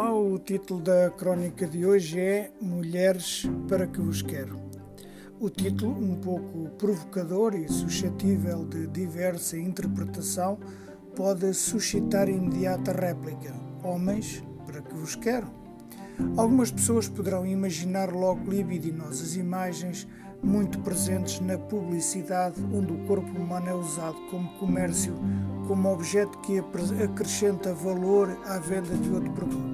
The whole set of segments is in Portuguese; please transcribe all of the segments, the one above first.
Olá, o título da crónica de hoje é Mulheres para que vos quero. O título, um pouco provocador e suscetível de diversa interpretação, pode suscitar imediata réplica: Homens para que vos quero. Algumas pessoas poderão imaginar logo libidinosas imagens muito presentes na publicidade, onde o corpo humano é usado como comércio, como objeto que acrescenta valor à venda de outro produto.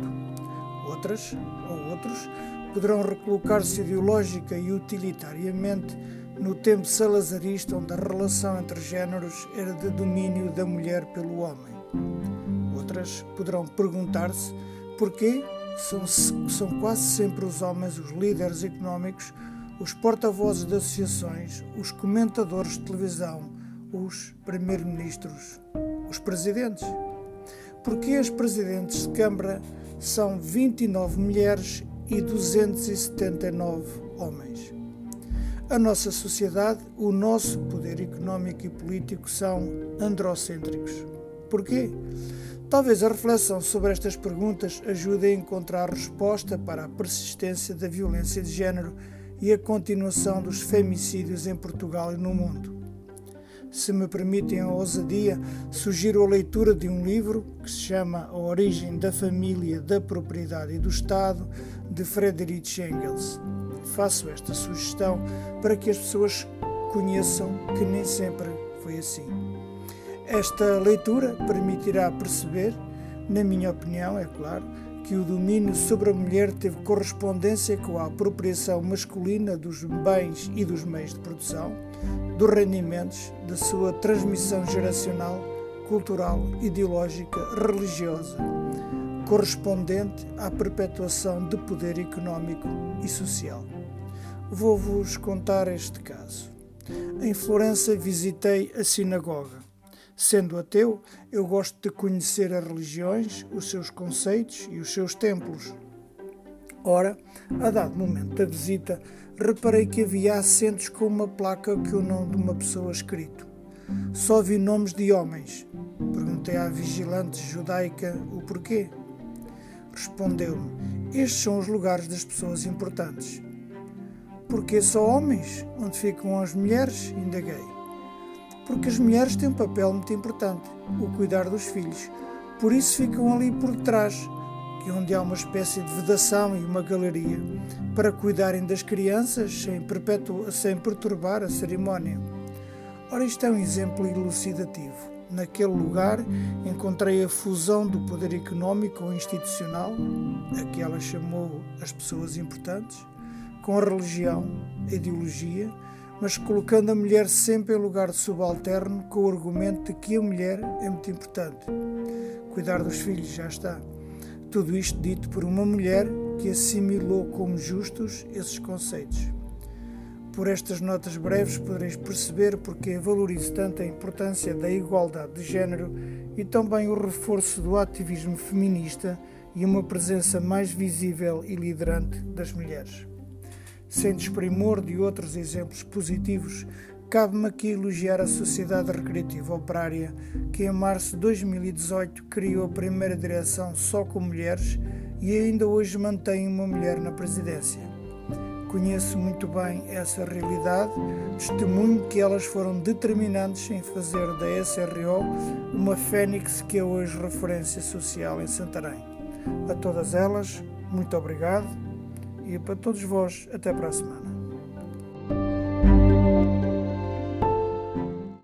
Outras, ou outros, poderão recolocar-se ideológica e utilitariamente no tempo salazarista, onde a relação entre géneros era de domínio da mulher pelo homem. Outras poderão perguntar-se porquê são, são quase sempre os homens os líderes económicos os porta-vozes de associações, os comentadores de televisão, os primeiros-ministros, os presidentes. Porque as presidentes de Câmara são 29 mulheres e 279 homens. A nossa sociedade, o nosso poder económico e político são androcêntricos. Porquê? Talvez a reflexão sobre estas perguntas ajude a encontrar resposta para a persistência da violência de género e a continuação dos femicídios em Portugal e no mundo. Se me permitem a ousadia, sugiro a leitura de um livro que se chama A Origem da Família, da Propriedade e do Estado, de Friedrich Engels. Faço esta sugestão para que as pessoas conheçam que nem sempre foi assim. Esta leitura permitirá perceber, na minha opinião, é claro, que o domínio sobre a mulher teve correspondência com a apropriação masculina dos bens e dos meios de produção, dos rendimentos, da sua transmissão geracional, cultural, ideológica, religiosa, correspondente à perpetuação de poder económico e social. Vou-vos contar este caso. Em Florença visitei a sinagoga. Sendo ateu, eu gosto de conhecer as religiões, os seus conceitos e os seus templos. Ora, a dado momento da visita, reparei que havia assentos com uma placa que o nome de uma pessoa escrito. Só vi nomes de homens. Perguntei à vigilante judaica o porquê. Respondeu-me: Estes são os lugares das pessoas importantes. Porque só homens? Onde ficam as mulheres? Indaguei porque as mulheres têm um papel muito importante, o cuidar dos filhos. Por isso ficam ali por trás, que é onde há uma espécie de vedação e uma galeria, para cuidarem das crianças sem, sem perturbar a cerimónia. Ora, isto é um exemplo elucidativo. Naquele lugar encontrei a fusão do poder económico ou institucional, a que ela chamou as pessoas importantes, com a religião, a ideologia, mas colocando a mulher sempre em lugar de subalterno com o argumento de que a mulher é muito importante. Cuidar dos filhos já está. Tudo isto dito por uma mulher que assimilou como justos esses conceitos. Por estas notas breves podereis perceber porque valorizo tanto a importância da igualdade de género e também o reforço do ativismo feminista e uma presença mais visível e liderante das mulheres. Sem desprimor de outros exemplos positivos, cabe-me aqui elogiar a Sociedade Recreativa Operária, que em março de 2018 criou a primeira direção só com mulheres e ainda hoje mantém uma mulher na presidência. Conheço muito bem essa realidade, testemunho que elas foram determinantes em fazer da SRO uma fênix que é hoje referência social em Santarém. A todas elas, muito obrigado e para todos vós, até para a semana.